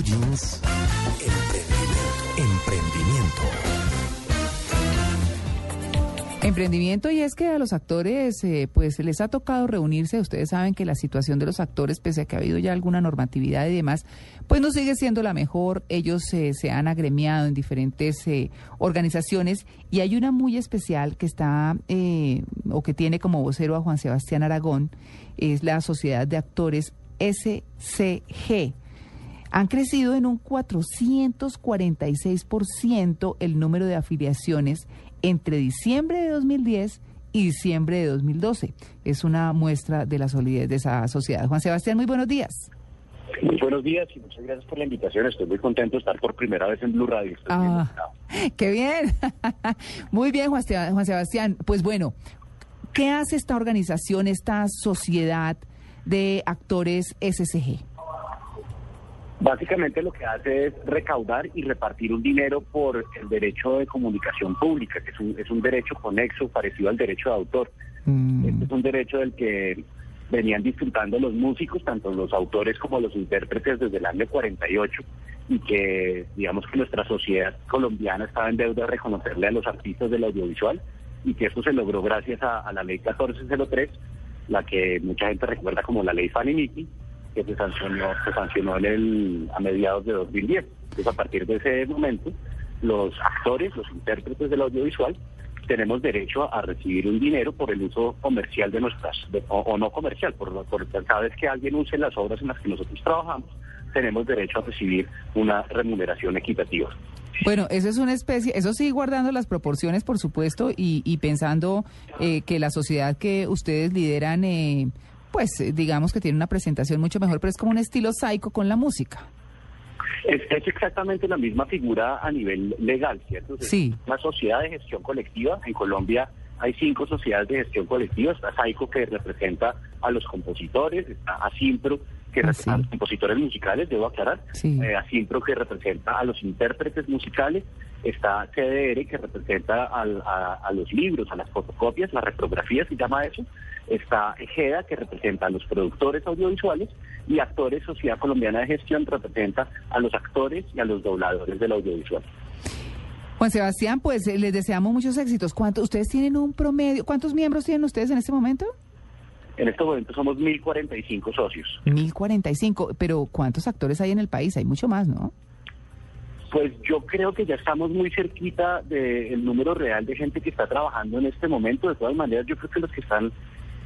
Emprendimiento. Emprendimiento. Emprendimiento y es que a los actores eh, pues les ha tocado reunirse. Ustedes saben que la situación de los actores, pese a que ha habido ya alguna normatividad y demás, pues no sigue siendo la mejor. Ellos eh, se han agremiado en diferentes eh, organizaciones y hay una muy especial que está o que tiene como vocero a Juan Sebastián Aragón, es la Sociedad de Actores SCG han crecido en un 446% el número de afiliaciones entre diciembre de 2010 y diciembre de 2012. Es una muestra de la solidez de esa sociedad. Juan Sebastián, muy buenos días. Muy buenos días y muchas gracias por la invitación. Estoy muy contento de estar por primera vez en Blue Radio. Ah, qué bien. muy bien, Juan Sebastián. Pues bueno, ¿qué hace esta organización, esta sociedad de actores SSG? Básicamente lo que hace es recaudar y repartir un dinero por el derecho de comunicación pública, que es un, es un derecho conexo parecido al derecho de autor. Mm. Este es un derecho del que venían disfrutando los músicos, tanto los autores como los intérpretes desde el año 48 y que digamos que nuestra sociedad colombiana estaba en deuda de reconocerle a los artistas del audiovisual y que esto se logró gracias a, la ley 1403, la que mucha gente recuerda como la ley Fanny que se sancionó, se sancionó en el, a mediados de 2010. Entonces, a partir de ese momento, los actores, los intérpretes del audiovisual, tenemos derecho a recibir un dinero por el uso comercial de nuestras, o, no comercial, por, por cada vez que alguien use las obras en las que nosotros trabajamos, tenemos derecho a recibir una remuneración equitativa. Bueno, eso es una especie, eso sí guardando las proporciones, por supuesto, y, y pensando eh, que la sociedad que ustedes lideran eh, pues eh, digamos que tiene una presentación mucho mejor, pero es como un estilo psycho con la música. Es, exactamente la misma figura a nivel legal, ¿cierto? sí. Una sociedad de gestión colectiva. En Colombia hay cinco sociedades de gestión colectiva. Está SAICO, que representa a los compositores, está ASIMPRO, que representa a los compositores musicales, debo aclarar, sí. eh, ASIMPRO, que representa a los intérpretes musicales, está CDR, que representa a, los libros, a las fotocopias, las reprografías, se llama eso, está EGEDA, que representa a los productores audiovisuales, y Actores Sociedad Colombiana de Gestión representa a los actores y a los dobladores del audiovisual. Juan Sebastián, pues eh, les deseamos muchos éxitos. ¿Cuántos, ¿Ustedes tienen un promedio? ¿Cuántos miembros tienen ustedes en este momento? En este momento somos 1.045 socios. 1.045, pero ¿cuántos actores hay en el país? Hay mucho más, ¿no? Pues yo creo que ya estamos muy cerquita del número real de gente que está trabajando en este momento. De todas maneras, yo creo que los que están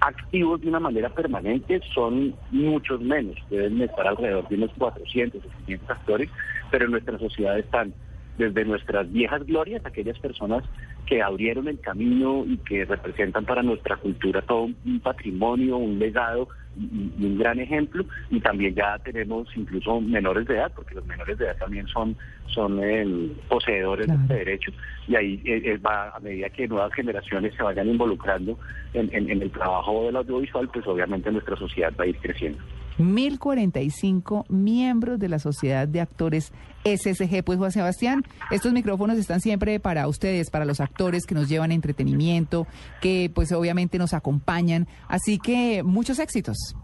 activos de una manera permanente son muchos menos. Deben estar alrededor de unos 400 o 500 actores, pero en nuestra sociedad están desde nuestras viejas glorias, aquellas personas que abrieron el camino y que representan para nuestra cultura todo un patrimonio, un legado y, un gran ejemplo. Y también ya tenemos incluso menores de edad, porque los menores de edad también son, son el, poseedores de este derecho. Y ahí eh, eh, va, a medida que nuevas generaciones se vayan involucrando en, en el trabajo del audiovisual, pues obviamente nuestra sociedad va a ir creciendo. 1045 miembros de la Sociedad de Actores SSG. Pues Juan Sebastián, estos micrófonos están siempre para ustedes, para los actores que nos llevan entretenimiento, que pues obviamente nos acompañan. Así que muchos éxitos.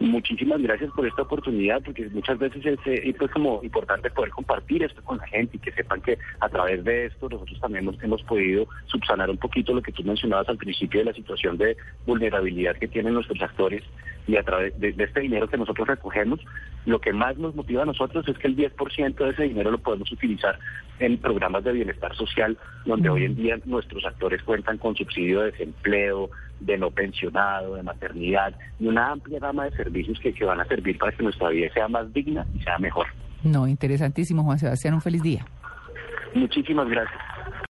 Muchísimas gracias por esta oportunidad, porque muchas veces es eh, pues como importante poder compartir esto con la gente y que sepan que a través de esto nosotros también hemos, hemos podido subsanar un poquito lo que tú mencionabas al principio de la situación de vulnerabilidad que tienen nuestros actores y a través de, este dinero que nosotros recogemos, lo que más nos motiva a nosotros es que el 10% de ese dinero lo podemos utilizar en programas de bienestar social, donde hoy en día nuestros actores cuentan con subsidio de desempleo, de no pensionado, de maternidad y una amplia gama de servicios que, que van a servir para que nuestra vida sea más digna y sea mejor. No, interesantísimo, Juan Sebastián. Un feliz día. Muchísimas gracias.